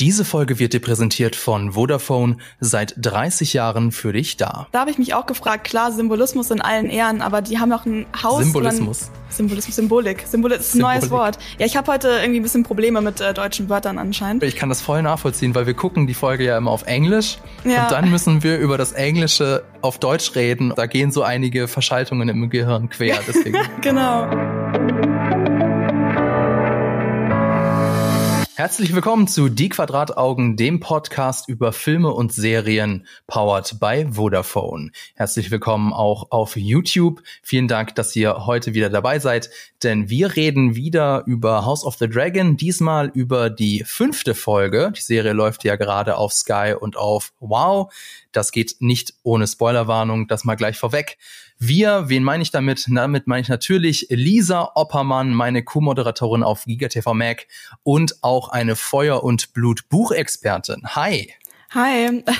Diese Folge wird dir präsentiert von Vodafone, seit 30 Jahren für dich da. Da habe ich mich auch gefragt, klar, Symbolismus in allen Ehren, aber die haben auch ein Haus. Symbolismus. Symbolismus, Symbolik. Symbolik ist ein Symbolik. neues Wort. Ja, ich habe heute irgendwie ein bisschen Probleme mit äh, deutschen Wörtern anscheinend. Ich kann das voll nachvollziehen, weil wir gucken die Folge ja immer auf Englisch ja. und dann müssen wir über das Englische auf Deutsch reden. Da gehen so einige Verschaltungen im Gehirn quer. Deswegen. genau. Herzlich willkommen zu Die Quadrataugen, dem Podcast über Filme und Serien, powered by Vodafone. Herzlich willkommen auch auf YouTube. Vielen Dank, dass ihr heute wieder dabei seid, denn wir reden wieder über House of the Dragon, diesmal über die fünfte Folge. Die Serie läuft ja gerade auf Sky und auf Wow. Das geht nicht ohne Spoilerwarnung, das mal gleich vorweg. Wir, wen meine ich damit? Damit meine ich natürlich Lisa Oppermann, meine Co-Moderatorin auf GigaTV Mac und auch eine Feuer- und Blut-Buchexpertin. Hi. Hi.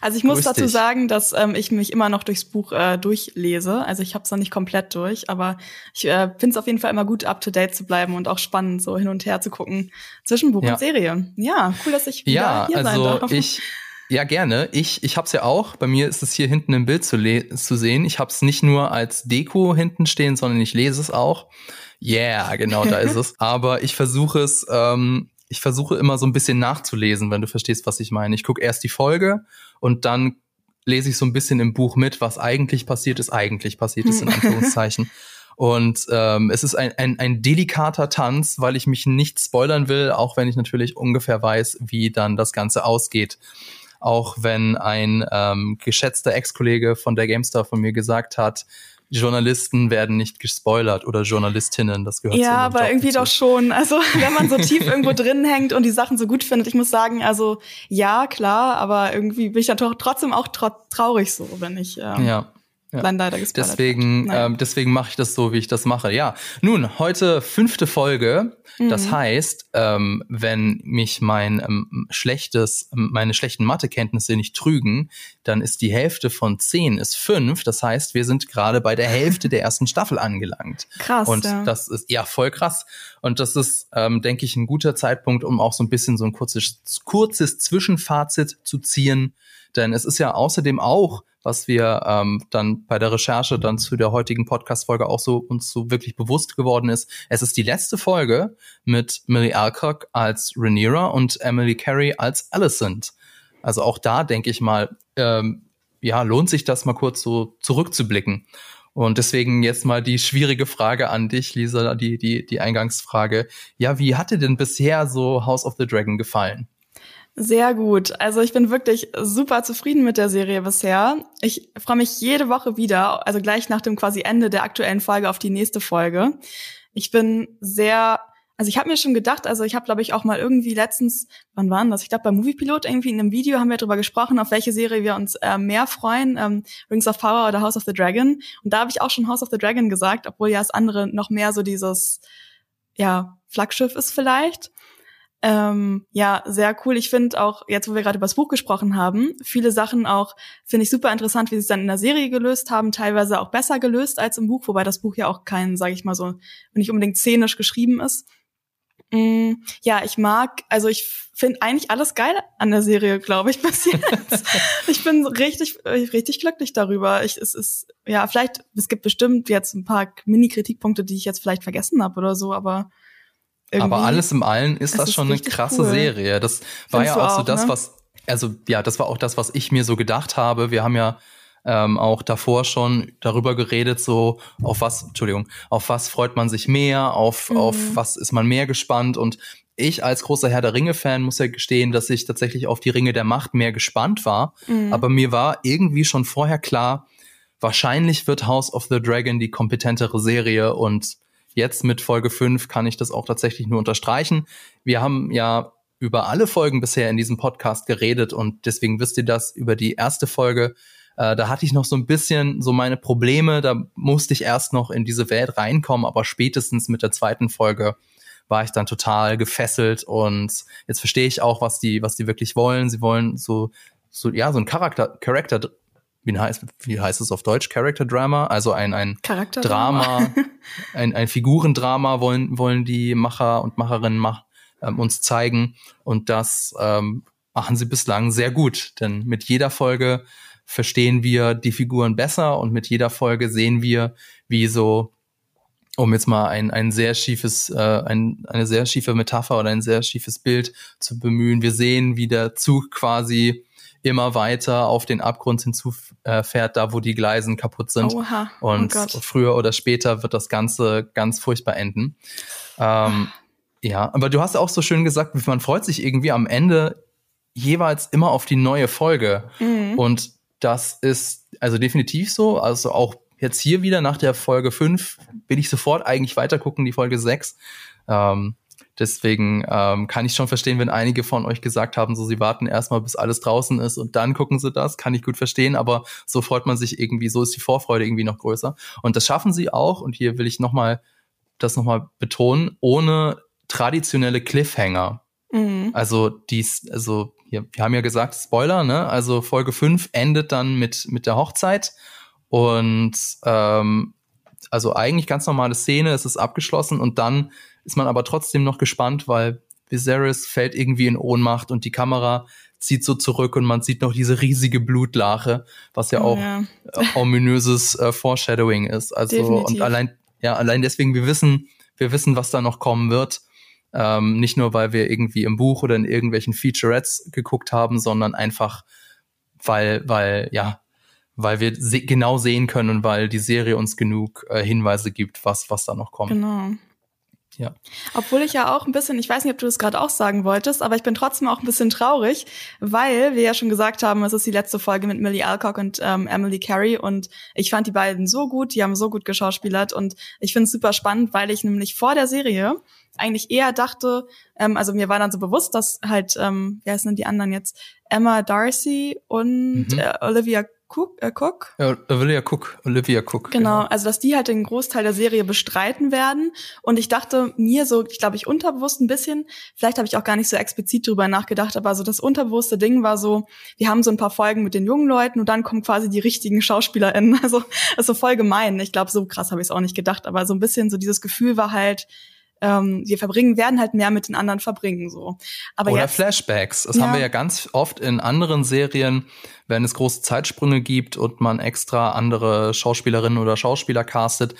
Also ich muss Grüß dazu dich. sagen, dass ähm, ich mich immer noch durchs Buch äh, durchlese. Also ich habe es noch nicht komplett durch, aber ich äh, finde es auf jeden Fall immer gut, up to date zu bleiben und auch spannend, so hin und her zu gucken zwischen Buch ja. und Serie. Ja, cool, dass ich wieder ja, hier also sein darf. Ich ja, gerne. Ich, ich habe es ja auch. Bei mir ist es hier hinten im Bild zu, zu sehen. Ich habe es nicht nur als Deko hinten stehen, sondern ich lese es auch. Yeah, genau, da ist es. Aber ich versuche es, ähm, ich versuche immer so ein bisschen nachzulesen, wenn du verstehst, was ich meine. Ich gucke erst die Folge und dann lese ich so ein bisschen im Buch mit, was eigentlich passiert ist, eigentlich passiert ist, in Anführungszeichen. Und ähm, es ist ein, ein, ein delikater Tanz, weil ich mich nicht spoilern will, auch wenn ich natürlich ungefähr weiß, wie dann das Ganze ausgeht auch wenn ein ähm, geschätzter Ex-Kollege von der GameStar von mir gesagt hat, Journalisten werden nicht gespoilert oder Journalistinnen, das gehört Ja, aber Job irgendwie dazu. doch schon. Also, wenn man so tief irgendwo drin hängt und die Sachen so gut findet, ich muss sagen, also ja, klar, aber irgendwie bin ich ja trotzdem auch traurig so, wenn ich ähm, ja. Ja. leider Deswegen, ähm, deswegen mache ich das so, wie ich das mache. Ja, nun, heute fünfte Folge. Mhm. Das heißt, ähm, wenn mich mein ähm, schlechtes, meine schlechten Mathekenntnisse nicht trügen, dann ist die Hälfte von zehn ist fünf. Das heißt, wir sind gerade bei der Hälfte der ersten Staffel angelangt. Krass. Und ja. das ist ja voll krass. Und das ist, ähm, denke ich, ein guter Zeitpunkt, um auch so ein bisschen so ein kurzes, kurzes Zwischenfazit zu ziehen. Denn es ist ja außerdem auch was wir ähm, dann bei der Recherche dann zu der heutigen Podcast-Folge auch so uns so wirklich bewusst geworden ist. Es ist die letzte Folge mit Millie Alcock als Rhaenyra und Emily Carey als Alicent. Also auch da denke ich mal, ähm, ja, lohnt sich das mal kurz so zurückzublicken. Und deswegen jetzt mal die schwierige Frage an dich, Lisa, die, die, die Eingangsfrage. Ja, wie hat dir denn bisher so House of the Dragon gefallen? Sehr gut. Also ich bin wirklich super zufrieden mit der Serie bisher. Ich freue mich jede Woche wieder, also gleich nach dem quasi Ende der aktuellen Folge auf die nächste Folge. Ich bin sehr, also ich habe mir schon gedacht, also ich habe glaube ich auch mal irgendwie letztens, wann waren das? Ich glaube beim Moviepilot irgendwie in einem Video haben wir darüber gesprochen, auf welche Serie wir uns äh, mehr freuen, ähm, Rings of Power oder House of the Dragon. Und da habe ich auch schon House of the Dragon gesagt, obwohl ja das andere noch mehr so dieses ja Flaggschiff ist vielleicht. Ähm, ja, sehr cool. Ich finde auch, jetzt wo wir gerade über das Buch gesprochen haben, viele Sachen auch, finde ich super interessant, wie sie es dann in der Serie gelöst haben, teilweise auch besser gelöst als im Buch, wobei das Buch ja auch kein, sage ich mal so, nicht unbedingt szenisch geschrieben ist. Mm, ja, ich mag, also ich finde eigentlich alles geil an der Serie, glaube ich, bis jetzt. ich bin richtig, richtig glücklich darüber. Ich, es ist, ja, vielleicht, es gibt bestimmt jetzt ein paar Mini-Kritikpunkte, die ich jetzt vielleicht vergessen habe oder so, aber aber alles im Allen ist das ist schon eine krasse cool. Serie. Das war Findest ja auch, auch, so das, ne? was, also ja, das war auch das, was ich mir so gedacht habe. Wir haben ja ähm, auch davor schon darüber geredet, so auf was, Entschuldigung, auf was freut man sich mehr, auf, mhm. auf was ist man mehr gespannt und ich als großer Herr der Ringe-Fan muss ja gestehen, dass ich tatsächlich auf die Ringe der Macht mehr gespannt war. Mhm. Aber mir war irgendwie schon vorher klar, wahrscheinlich wird House of the Dragon die kompetentere Serie und Jetzt mit Folge 5 kann ich das auch tatsächlich nur unterstreichen. Wir haben ja über alle Folgen bisher in diesem Podcast geredet und deswegen wisst ihr das über die erste Folge. Äh, da hatte ich noch so ein bisschen so meine Probleme, da musste ich erst noch in diese Welt reinkommen, aber spätestens mit der zweiten Folge war ich dann total gefesselt und jetzt verstehe ich auch, was die, was die wirklich wollen. Sie wollen so, so, ja, so ein Charakter, Charakter wie heißt, wie heißt es auf Deutsch? Character Drama, also ein, ein Drama, ein, ein Figurendrama wollen, wollen die Macher und Macherinnen mach, ähm, uns zeigen. Und das ähm, machen sie bislang sehr gut, denn mit jeder Folge verstehen wir die Figuren besser und mit jeder Folge sehen wir, wie so, um jetzt mal ein, ein sehr schiefes, äh, ein, eine sehr schiefe Metapher oder ein sehr schiefes Bild zu bemühen. Wir sehen, wie der Zug quasi immer weiter auf den Abgrund hinzufährt, da wo die Gleisen kaputt sind. Oha. Oh und oh früher oder später wird das Ganze ganz furchtbar enden. Ähm, ja, aber du hast auch so schön gesagt, man freut sich irgendwie am Ende jeweils immer auf die neue Folge. Mhm. Und das ist also definitiv so. Also auch jetzt hier wieder nach der Folge 5 will ich sofort eigentlich weitergucken, die Folge 6. Ähm, Deswegen ähm, kann ich schon verstehen, wenn einige von euch gesagt haben, so sie warten erstmal, bis alles draußen ist und dann gucken sie das. Kann ich gut verstehen, aber so freut man sich irgendwie, so ist die Vorfreude irgendwie noch größer. Und das schaffen sie auch, und hier will ich nochmal das nochmal betonen, ohne traditionelle Cliffhanger. Mhm. Also dies, also hier, wir haben ja gesagt, Spoiler, ne? Also Folge 5 endet dann mit, mit der Hochzeit. Und ähm, also eigentlich ganz normale Szene, es ist abgeschlossen und dann ist man aber trotzdem noch gespannt, weil Viserys fällt irgendwie in Ohnmacht und die Kamera zieht so zurück und man sieht noch diese riesige Blutlache, was ja auch ja. Äh, ominöses äh, Foreshadowing ist. Also Definitiv. und allein ja allein deswegen wir wissen wir wissen, was da noch kommen wird. Ähm, nicht nur weil wir irgendwie im Buch oder in irgendwelchen Featurettes geguckt haben, sondern einfach weil weil ja weil wir se genau sehen können und weil die Serie uns genug äh, Hinweise gibt, was was da noch kommt. Genau. Ja. Obwohl ich ja auch ein bisschen, ich weiß nicht, ob du das gerade auch sagen wolltest, aber ich bin trotzdem auch ein bisschen traurig, weil wir ja schon gesagt haben, es ist die letzte Folge mit Millie Alcock und ähm, Emily Carey und ich fand die beiden so gut, die haben so gut geschauspielert und ich finde es super spannend, weil ich nämlich vor der Serie eigentlich eher dachte, ähm, also mir war dann so bewusst, dass halt, ähm, wer sind denn die anderen jetzt? Emma Darcy und mhm. äh, Olivia Cook, äh, Cook? Ja, Olivia Cook, Olivia Cook. Genau, genau, also dass die halt den Großteil der Serie bestreiten werden. Und ich dachte mir so, ich glaube, ich unterbewusst ein bisschen, vielleicht habe ich auch gar nicht so explizit drüber nachgedacht, aber so das unterbewusste Ding war so, wir haben so ein paar Folgen mit den jungen Leuten und dann kommen quasi die richtigen SchauspielerInnen. Also, also voll gemein. Ich glaube, so krass habe ich es auch nicht gedacht, aber so ein bisschen so dieses Gefühl war halt, ähm, wir verbringen, werden halt mehr mit den anderen verbringen. so. Aber Oder jetzt, Flashbacks. Das ja. haben wir ja ganz oft in anderen Serien, wenn es große Zeitsprünge gibt und man extra andere Schauspielerinnen oder Schauspieler castet,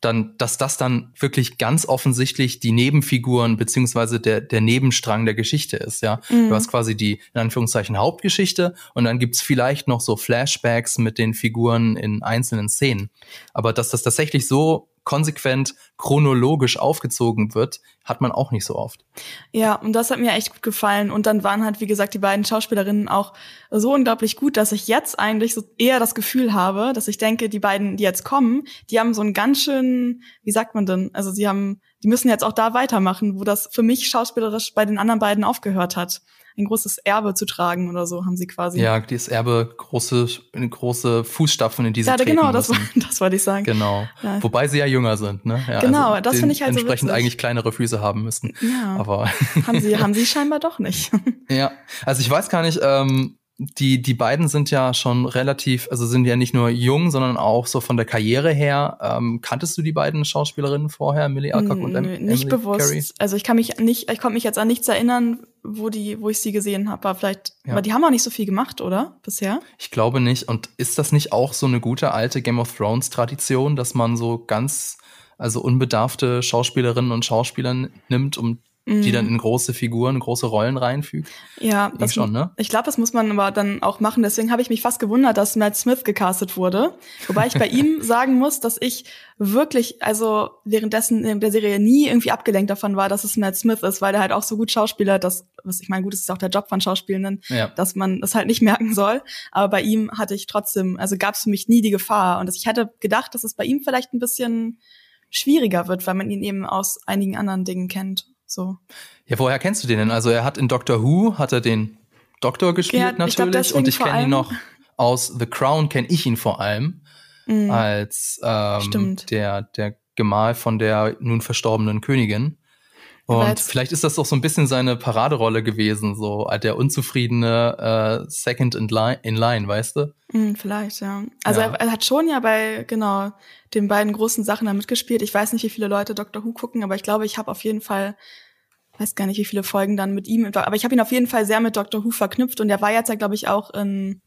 dann, dass das dann wirklich ganz offensichtlich die Nebenfiguren beziehungsweise der, der Nebenstrang der Geschichte ist, ja. Mhm. Du hast quasi die, in Anführungszeichen, Hauptgeschichte und dann gibt's vielleicht noch so Flashbacks mit den Figuren in einzelnen Szenen. Aber dass das tatsächlich so konsequent chronologisch aufgezogen wird, hat man auch nicht so oft. Ja, und das hat mir echt gut gefallen. Und dann waren halt, wie gesagt, die beiden Schauspielerinnen auch so unglaublich gut, dass ich jetzt eigentlich so eher das Gefühl habe, dass ich denke, die beiden, die jetzt kommen, die haben so einen ganz schön, wie sagt man denn? Also sie haben, die müssen jetzt auch da weitermachen, wo das für mich schauspielerisch bei den anderen beiden aufgehört hat ein großes Erbe zu tragen oder so, haben sie quasi. Ja, dieses Erbe, große, große Fußstapfen, in die sie ja, genau, das, war, das wollte ich sagen. Genau. Ja. Wobei sie ja jünger sind, ne? Ja, genau, also das finde ich halt so Entsprechend eigentlich kleinere Füße haben müssen. Ja. Aber. haben sie, haben sie scheinbar doch nicht. ja. Also ich weiß gar nicht, ähm, die, die beiden sind ja schon relativ, also sind ja nicht nur jung, sondern auch so von der Karriere her. Ähm, kanntest du die beiden Schauspielerinnen vorher, Millie Alcock und Emily Nicht bewusst. Carey? Also ich kann mich nicht, ich konnte mich jetzt an nichts erinnern, wo die, wo ich sie gesehen habe. Aber vielleicht, ja. aber die haben auch nicht so viel gemacht, oder? Bisher? Ich glaube nicht. Und ist das nicht auch so eine gute alte Game of Thrones Tradition, dass man so ganz also unbedarfte Schauspielerinnen und Schauspieler nimmt, um die dann mhm. in große Figuren, große Rollen reinfügt. Ja, das schon, ne? Ich glaube, das muss man aber dann auch machen. Deswegen habe ich mich fast gewundert, dass Matt Smith gecastet wurde. Wobei ich bei ihm sagen muss, dass ich wirklich, also währenddessen in der Serie nie irgendwie abgelenkt davon war, dass es Matt Smith ist, weil er halt auch so gut Schauspieler, das, was ich meine, gut, das ist auch der Job von Schauspielenden, ja. dass man das halt nicht merken soll. Aber bei ihm hatte ich trotzdem, also gab es für mich nie die Gefahr. Und ich hätte gedacht, dass es bei ihm vielleicht ein bisschen schwieriger wird, weil man ihn eben aus einigen anderen Dingen kennt. So. Ja, woher kennst du den denn? Also er hat in Doctor Who, hat er den Doktor gespielt ja, natürlich. und ich kenne ihn noch aus The Crown, kenne ich ihn vor allem mhm. als ähm, der, der Gemahl von der nun verstorbenen Königin. Und vielleicht ist das doch so ein bisschen seine Paraderolle gewesen, so der unzufriedene äh, Second in line, in line, weißt du? Mm, vielleicht, ja. Also ja. Er, er, hat schon ja bei, genau, den beiden großen Sachen da mitgespielt. Ich weiß nicht, wie viele Leute Doctor Who gucken, aber ich glaube, ich habe auf jeden Fall weiß gar nicht, wie viele Folgen dann mit ihm, aber ich habe ihn auf jeden Fall sehr mit Dr. Who verknüpft und er war jetzt ja, glaube ich, auch in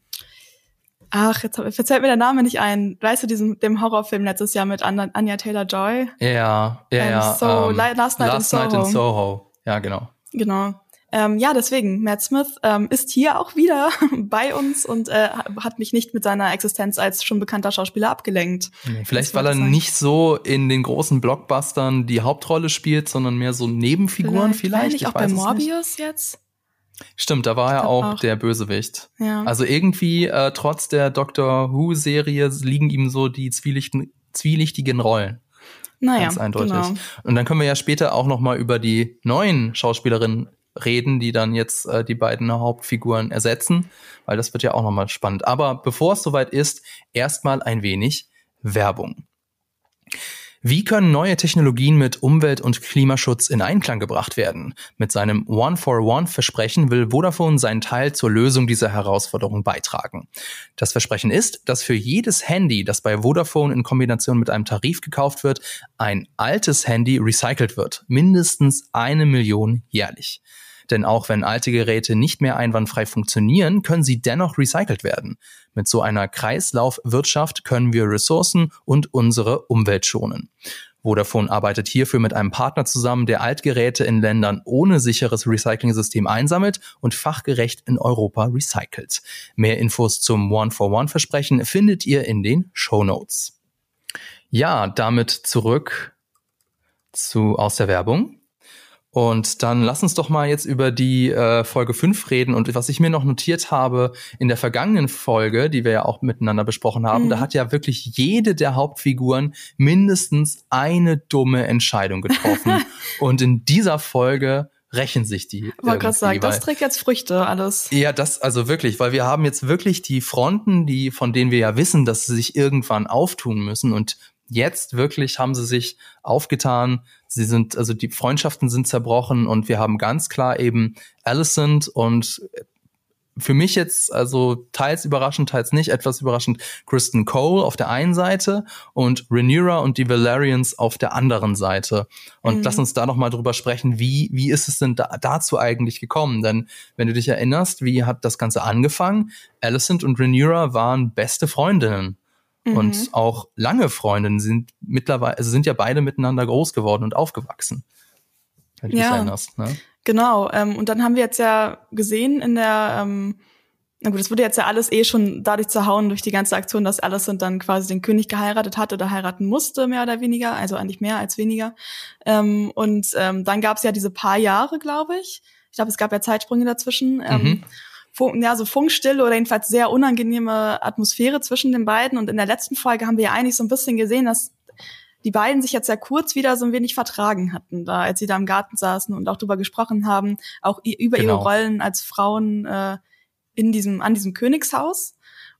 Ach, jetzt, jetzt fällt mir der Name nicht ein. Weißt du, diesem, dem Horrorfilm letztes Jahr mit Anya Taylor-Joy? Ja, ja, ja. So, um, Last Night, Last in, Night Soho. in Soho. Ja, genau. Genau. Ähm, ja, deswegen, Matt Smith ähm, ist hier auch wieder bei uns und äh, hat mich nicht mit seiner Existenz als schon bekannter Schauspieler abgelenkt. Vielleicht, weil er sein. nicht so in den großen Blockbustern die Hauptrolle spielt, sondern mehr so Nebenfiguren vielleicht. vielleicht. auch bei Morbius jetzt? Stimmt, da war er auch, auch, der Bösewicht. Ja. Also irgendwie, äh, trotz der Doctor Who-Serie, liegen ihm so die zwielichten, zwielichtigen Rollen. Naja, Ganz eindeutig. Genau. Und dann können wir ja später auch noch mal über die neuen Schauspielerinnen reden, die dann jetzt äh, die beiden Hauptfiguren ersetzen, weil das wird ja auch noch mal spannend. Aber bevor es soweit ist, erstmal ein wenig Werbung. Wie können neue Technologien mit Umwelt- und Klimaschutz in Einklang gebracht werden? Mit seinem One-for-One-Versprechen will Vodafone seinen Teil zur Lösung dieser Herausforderung beitragen. Das Versprechen ist, dass für jedes Handy, das bei Vodafone in Kombination mit einem Tarif gekauft wird, ein altes Handy recycelt wird. Mindestens eine Million jährlich. Denn auch wenn alte Geräte nicht mehr einwandfrei funktionieren, können sie dennoch recycelt werden. Mit so einer Kreislaufwirtschaft können wir Ressourcen und unsere Umwelt schonen. Vodafone arbeitet hierfür mit einem Partner zusammen, der Altgeräte in Ländern ohne sicheres Recycling-System einsammelt und fachgerecht in Europa recycelt. Mehr Infos zum One-for-One-Versprechen findet ihr in den Show Notes. Ja, damit zurück zu aus der Werbung. Und dann lass uns doch mal jetzt über die äh, Folge 5 reden. Und was ich mir noch notiert habe in der vergangenen Folge, die wir ja auch miteinander besprochen haben, mhm. da hat ja wirklich jede der Hauptfiguren mindestens eine dumme Entscheidung getroffen. und in dieser Folge rächen sich die. Ich wollte gerade sagen, das trägt jetzt Früchte alles. Ja, das also wirklich, weil wir haben jetzt wirklich die Fronten, die von denen wir ja wissen, dass sie sich irgendwann auftun müssen und jetzt wirklich haben sie sich aufgetan. Sie sind, also die Freundschaften sind zerbrochen und wir haben ganz klar eben Alicent und für mich jetzt, also teils überraschend, teils nicht, etwas überraschend, Kristen Cole auf der einen Seite und Rhaenyra und die Valerians auf der anderen Seite. Und mhm. lass uns da noch mal drüber sprechen, wie, wie ist es denn da, dazu eigentlich gekommen? Denn wenn du dich erinnerst, wie hat das Ganze angefangen? Alicent und Rhaenyra waren beste Freundinnen. Mhm. Und auch lange Freundinnen sind mittlerweile, also sind ja beide miteinander groß geworden und aufgewachsen. Wenn du ja, dich erinnerst, ne? Genau. Ähm, und dann haben wir jetzt ja gesehen in der, ähm, na gut, es wurde jetzt ja alles eh schon dadurch zerhauen durch die ganze Aktion, dass Alicent dann quasi den König geheiratet hat oder heiraten musste, mehr oder weniger, also eigentlich mehr als weniger. Ähm, und ähm, dann gab es ja diese paar Jahre, glaube ich. Ich glaube, es gab ja Zeitsprünge dazwischen. Ähm, mhm. Funk, ja, so Funkstille oder jedenfalls sehr unangenehme Atmosphäre zwischen den beiden. Und in der letzten Folge haben wir ja eigentlich so ein bisschen gesehen, dass die beiden sich jetzt ja kurz wieder so ein wenig vertragen hatten, da als sie da im Garten saßen und auch drüber gesprochen haben, auch über genau. ihre Rollen als Frauen äh, in diesem an diesem Königshaus.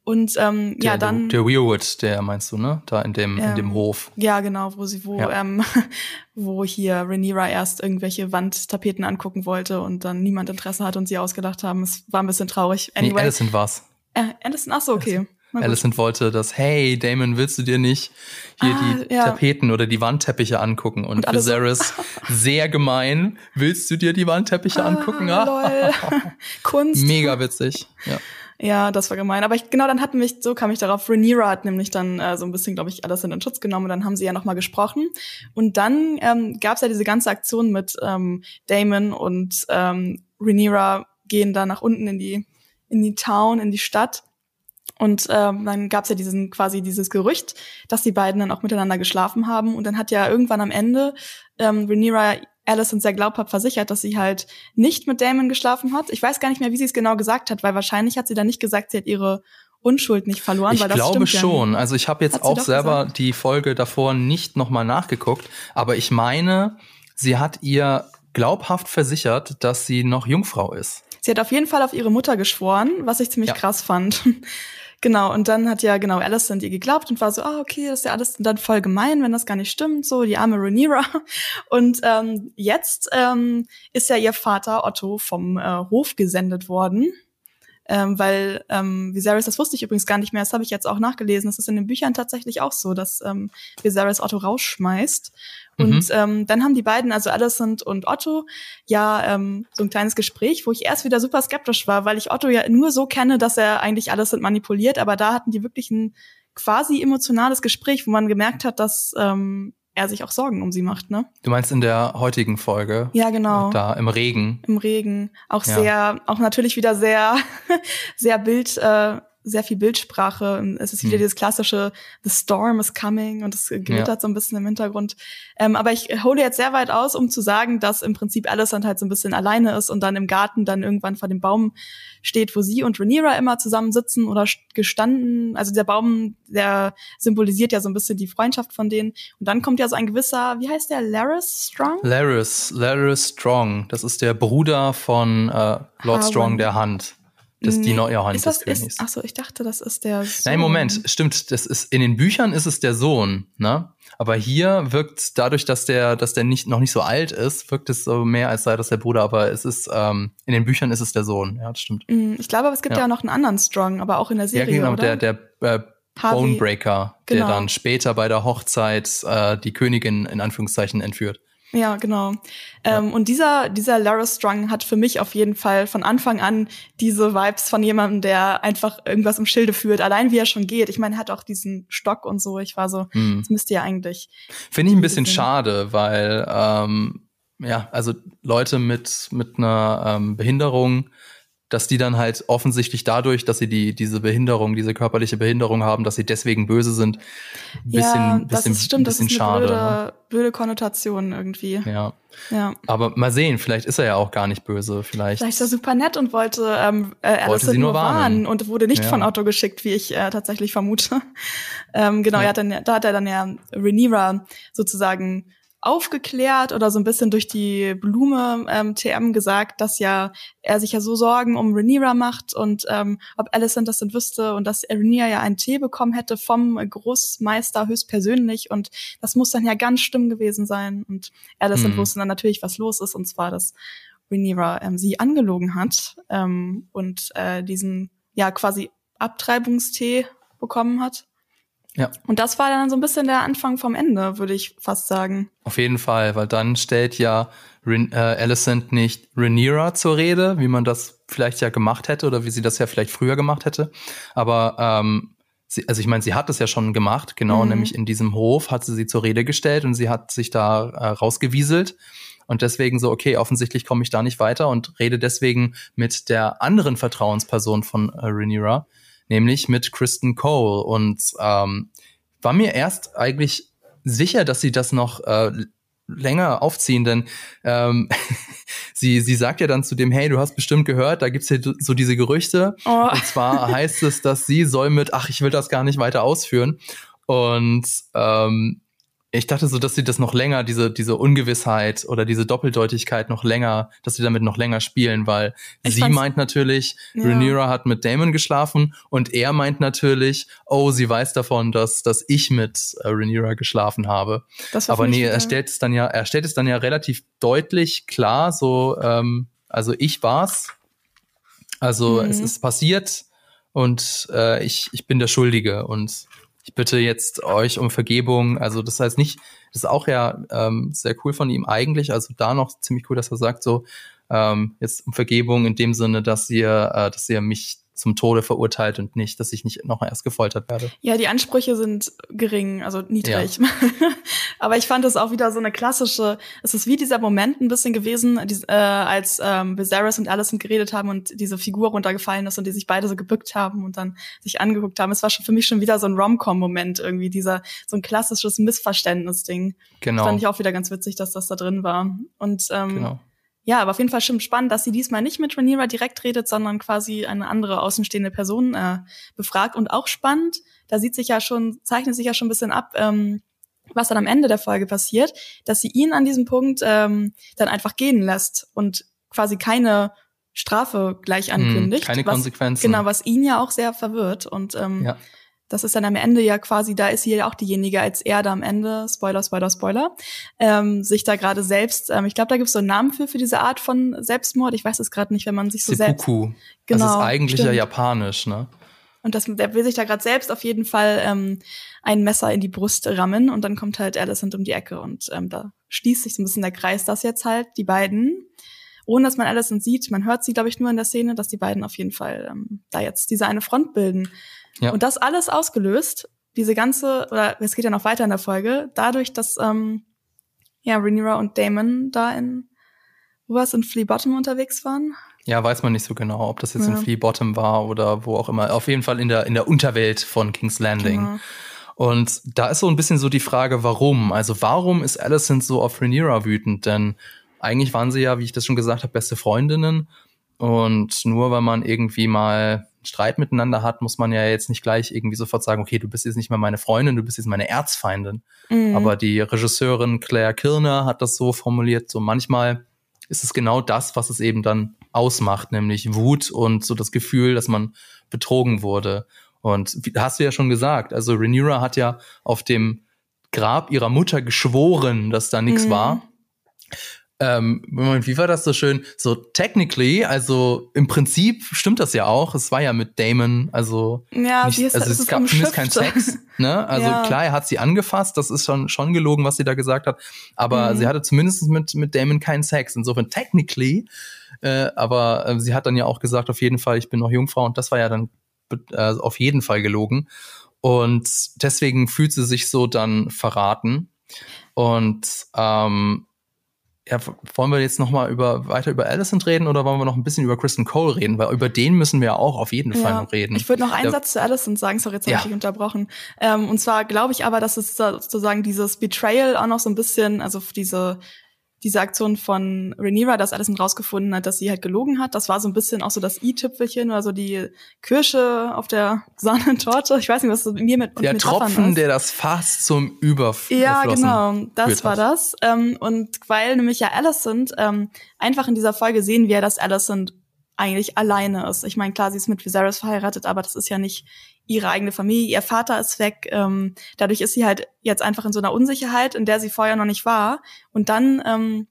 Und ähm, der, ja, dann. Der Weirwood, der meinst du, ne? Da in dem, ähm, in dem Hof. Ja, genau, wo sie, wo, ja. ähm, wo hier Rhaenyra erst irgendwelche Wandtapeten angucken wollte und dann niemand Interesse hat und sie ausgedacht haben. Es war ein bisschen traurig. Anyway. Nee, Alicent war's. Äh, Alicent, ach so, okay. Alicent wollte das, hey Damon, willst du dir nicht hier ah, die ja. Tapeten oder die Wandteppiche angucken? Und, und Viserys, sehr gemein, willst du dir die Wandteppiche ah, angucken? Ah, Kunst. Mega witzig, ja. Ja, das war gemein. Aber ich, genau, dann hatten mich, so kam ich darauf, Rhaenyra hat nämlich dann äh, so ein bisschen, glaube ich, alles in den Schutz genommen und dann haben sie ja nochmal gesprochen. Und dann ähm, gab es ja diese ganze Aktion mit ähm, Damon und ähm, Rhaenyra gehen da nach unten in die, in die Town, in die Stadt. Und ähm, dann gab es ja diesen quasi dieses Gerücht, dass die beiden dann auch miteinander geschlafen haben. Und dann hat ja irgendwann am Ende ähm, Rhaenyra Alison sehr glaubhaft versichert, dass sie halt nicht mit Damon geschlafen hat. Ich weiß gar nicht mehr, wie sie es genau gesagt hat, weil wahrscheinlich hat sie dann nicht gesagt, sie hat ihre Unschuld nicht verloren. Ich weil das glaube schon. Ja also ich habe jetzt auch selber gesagt? die Folge davor nicht nochmal nachgeguckt, aber ich meine, sie hat ihr glaubhaft versichert, dass sie noch Jungfrau ist. Sie hat auf jeden Fall auf ihre Mutter geschworen, was ich ziemlich ja. krass fand. Genau, und dann hat ja genau Alicent ihr geglaubt und war so, ah, okay, das ist ja alles dann voll gemein, wenn das gar nicht stimmt, so die arme Rhaenyra. Und ähm, jetzt ähm, ist ja ihr Vater Otto vom äh, Hof gesendet worden, ähm, weil ähm, Viserys, das wusste ich übrigens gar nicht mehr, das habe ich jetzt auch nachgelesen, das ist in den Büchern tatsächlich auch so, dass ähm, Viserys Otto rausschmeißt. Und mhm. ähm, dann haben die beiden, also Alicent und Otto, ja ähm, so ein kleines Gespräch, wo ich erst wieder super skeptisch war, weil ich Otto ja nur so kenne, dass er eigentlich Alicent manipuliert, aber da hatten die wirklich ein quasi emotionales Gespräch, wo man gemerkt hat, dass ähm, er sich auch Sorgen um sie macht, ne? Du meinst in der heutigen Folge? Ja, genau. Da im Regen. Im Regen. Auch ja. sehr, auch natürlich wieder sehr, sehr Bild, äh, sehr viel Bildsprache. Es ist wieder hm. dieses klassische The Storm is coming und es glittert ja. so ein bisschen im Hintergrund. Ähm, aber ich hole jetzt sehr weit aus, um zu sagen, dass im Prinzip Alicent halt so ein bisschen alleine ist und dann im Garten dann irgendwann vor dem Baum steht, wo sie und Rhaenyra immer zusammen sitzen oder gestanden. Also der Baum, der symbolisiert ja so ein bisschen die Freundschaft von denen. Und dann kommt ja so ein gewisser, wie heißt der, Laris Strong? Laris, Laris Strong. Das ist der Bruder von äh, Lord Harwin. Strong der Hand. Das ist die neue Hand des Königs. Achso, ich dachte, das ist der Sohn. Nein, Moment, stimmt. Das ist in den Büchern ist es der Sohn, ne? Aber hier wirkt dadurch, dass der, dass der nicht noch nicht so alt ist, wirkt es so mehr als sei das der Bruder. Aber es ist ähm, in den Büchern ist es der Sohn. Ja, das stimmt. Mm, ich glaube, aber es gibt ja, ja noch einen anderen Strong, aber auch in der Serie. Ja, genau, oder? der der äh, Bonebreaker, genau. der dann später bei der Hochzeit äh, die Königin in Anführungszeichen entführt. Ja, genau. Ja. Ähm, und dieser, dieser Lara Strong hat für mich auf jeden Fall von Anfang an diese Vibes von jemandem, der einfach irgendwas im Schilde führt, allein wie er schon geht. Ich meine, er hat auch diesen Stock und so. Ich war so, hm. das müsste ja eigentlich. Finde ich ein bisschen sehen. schade, weil, ähm, ja, also Leute mit, mit einer ähm, Behinderung dass die dann halt offensichtlich dadurch, dass sie die, diese Behinderung, diese körperliche Behinderung haben, dass sie deswegen böse sind, bisschen, ja, bisschen, das ist, stimmt, bisschen das ist eine schade. Blöde, ne? blöde Konnotation irgendwie. Ja. Ja. Aber mal sehen, vielleicht ist er ja auch gar nicht böse. Vielleicht, vielleicht ist er super nett und wollte, ähm, äh, wollte sie nur warnen. warnen und wurde nicht ja. von Otto geschickt, wie ich äh, tatsächlich vermute. ähm, genau, ja. er hat dann, da hat er dann ja Rhaenyra sozusagen aufgeklärt oder so ein bisschen durch die Blume ähm, TM gesagt, dass ja er sich ja so Sorgen um Rhaenyra macht und ähm, ob Alicent das denn wüsste und dass Rhaenyra ja einen Tee bekommen hätte vom Großmeister höchstpersönlich und das muss dann ja ganz stimm gewesen sein und Alicent mhm. wusste dann natürlich, was los ist und zwar, dass Rhaenyra ähm, sie angelogen hat ähm, und äh, diesen ja quasi Abtreibungstee bekommen hat. Ja. Und das war dann so ein bisschen der Anfang vom Ende, würde ich fast sagen. Auf jeden Fall, weil dann stellt ja Ren äh, Alicent nicht Rhaenyra zur Rede, wie man das vielleicht ja gemacht hätte oder wie sie das ja vielleicht früher gemacht hätte. Aber ähm, sie, also ich meine, sie hat es ja schon gemacht, genau, mhm. nämlich in diesem Hof hat sie sie zur Rede gestellt und sie hat sich da äh, rausgewieselt. Und deswegen so, okay, offensichtlich komme ich da nicht weiter und rede deswegen mit der anderen Vertrauensperson von äh, Rhaenyra, nämlich mit Kristen Cole. Und ähm, war mir erst eigentlich sicher, dass sie das noch äh, länger aufziehen, denn ähm, sie, sie sagt ja dann zu dem, hey, du hast bestimmt gehört, da gibt's ja so diese Gerüchte. Oh. Und zwar heißt es, dass sie soll mit, ach, ich will das gar nicht weiter ausführen. Und ähm, ich dachte so, dass sie das noch länger, diese, diese Ungewissheit oder diese Doppeldeutigkeit noch länger, dass sie damit noch länger spielen, weil ich sie meint natürlich, ja. Rhaenyra hat mit Damon geschlafen und er meint natürlich, oh, sie weiß davon, dass, dass ich mit äh, Rhaenyra geschlafen habe. Aber nee, er stellt es dann ja, er stellt es dann ja relativ deutlich klar, so, ähm, also ich war's. Also mhm. es ist passiert und äh, ich, ich bin der Schuldige und ich bitte jetzt euch um Vergebung. Also das heißt nicht, das ist auch ja ähm, sehr cool von ihm eigentlich. Also da noch ziemlich cool, dass er sagt so ähm, jetzt um Vergebung in dem Sinne, dass ihr, äh, dass ihr mich zum Tode verurteilt und nicht, dass ich nicht noch erst gefoltert werde. Ja, die Ansprüche sind gering, also niedrig. Ja. Aber ich fand es auch wieder so eine klassische, es ist wie dieser Moment ein bisschen gewesen, die, äh, als ähm, Viserys und Alicent geredet haben und diese Figur runtergefallen ist und die sich beide so gebückt haben und dann sich angeguckt haben. Es war schon für mich schon wieder so ein Rom-Com-Moment irgendwie, dieser, so ein klassisches Missverständnis-Ding. Genau. Fand ich auch wieder ganz witzig, dass das da drin war. Und ähm, genau ja, aber auf jeden Fall schon spannend, dass sie diesmal nicht mit Rhaenyra direkt redet, sondern quasi eine andere außenstehende Person äh, befragt. Und auch spannend, da sieht sich ja schon, zeichnet sich ja schon ein bisschen ab, ähm, was dann am Ende der Folge passiert, dass sie ihn an diesem Punkt ähm, dann einfach gehen lässt und quasi keine Strafe gleich hm, ankündigt. keine was, Konsequenzen. Genau, was ihn ja auch sehr verwirrt. Und ähm, ja das ist dann am Ende ja quasi, da ist sie ja auch diejenige, als er da am Ende, Spoiler, Spoiler, Spoiler, ähm, sich da gerade selbst, ähm, ich glaube, da gibt es so einen Namen für, für diese Art von Selbstmord. Ich weiß es gerade nicht, wenn man sich so Seppuku. selbst. Genau. Das ist eigentlich stimmt. ja japanisch, ne? Und das, der will sich da gerade selbst auf jeden Fall ähm, ein Messer in die Brust rammen und dann kommt halt Alicent um die Ecke und ähm, da schließt sich so ein bisschen der Kreis, dass jetzt halt die beiden, ohne dass man Alicent sieht, man hört sie, glaube ich, nur in der Szene, dass die beiden auf jeden Fall ähm, da jetzt diese eine Front bilden. Ja. Und das alles ausgelöst, diese ganze, oder es geht ja noch weiter in der Folge, dadurch, dass ähm, ja, Rhaenyra und Damon da in, wo war es, in Flea Bottom unterwegs waren. Ja, weiß man nicht so genau, ob das jetzt ja. in Flea Bottom war oder wo auch immer. Auf jeden Fall in der, in der Unterwelt von King's Landing. Genau. Und da ist so ein bisschen so die Frage, warum? Also warum ist Alicent so auf Rhaenyra wütend? Denn eigentlich waren sie ja, wie ich das schon gesagt habe, beste Freundinnen. Und nur weil man irgendwie mal Streit miteinander hat, muss man ja jetzt nicht gleich irgendwie sofort sagen, okay, du bist jetzt nicht mehr meine Freundin, du bist jetzt meine Erzfeindin. Mhm. Aber die Regisseurin Claire Kirner hat das so formuliert, so manchmal ist es genau das, was es eben dann ausmacht, nämlich Wut und so das Gefühl, dass man betrogen wurde. Und hast du ja schon gesagt, also Rhaenyra hat ja auf dem Grab ihrer Mutter geschworen, dass da nichts mhm. war. Ähm, wie war das so schön? So technically, also im Prinzip stimmt das ja auch. Es war ja mit Damon, also ja, nicht, ist, also es gab zumindest keinen Sex. Ne? Also ja. klar, er hat sie angefasst, das ist schon schon gelogen, was sie da gesagt hat. Aber mhm. sie hatte zumindest mit mit Damon keinen Sex. Insofern technically, äh, aber äh, sie hat dann ja auch gesagt, auf jeden Fall, ich bin noch Jungfrau und das war ja dann äh, auf jeden Fall gelogen. Und deswegen fühlt sie sich so dann verraten. Und ähm, ja, wollen wir jetzt noch mal über, weiter über Alicent reden oder wollen wir noch ein bisschen über Kristen Cole reden? Weil über den müssen wir ja auch auf jeden Fall noch reden. Ich würde noch einen Der, Satz zu Alicent sagen, sorry, jetzt habe ja. ich dich unterbrochen. Ähm, und zwar glaube ich aber, dass es sozusagen dieses Betrayal auch noch so ein bisschen, also diese diese Aktion von Rhaenyra, dass Alicent rausgefunden hat, dass sie halt gelogen hat. Das war so ein bisschen auch so das i-Tüpfelchen oder so die Kirsche auf der Sahnetorte. Ich weiß nicht, was mir mit Der mit Tropfen, ist. der das fast zum Überf Ja, genau, das war das. Ähm, und weil nämlich ja Alicent ähm, einfach in dieser Folge sehen wir, dass Alicent eigentlich alleine ist. Ich meine, klar, sie ist mit Viserys verheiratet, aber das ist ja nicht ihre eigene Familie, ihr Vater ist weg. Ähm, dadurch ist sie halt jetzt einfach in so einer Unsicherheit, in der sie vorher noch nicht war. Und dann ähm,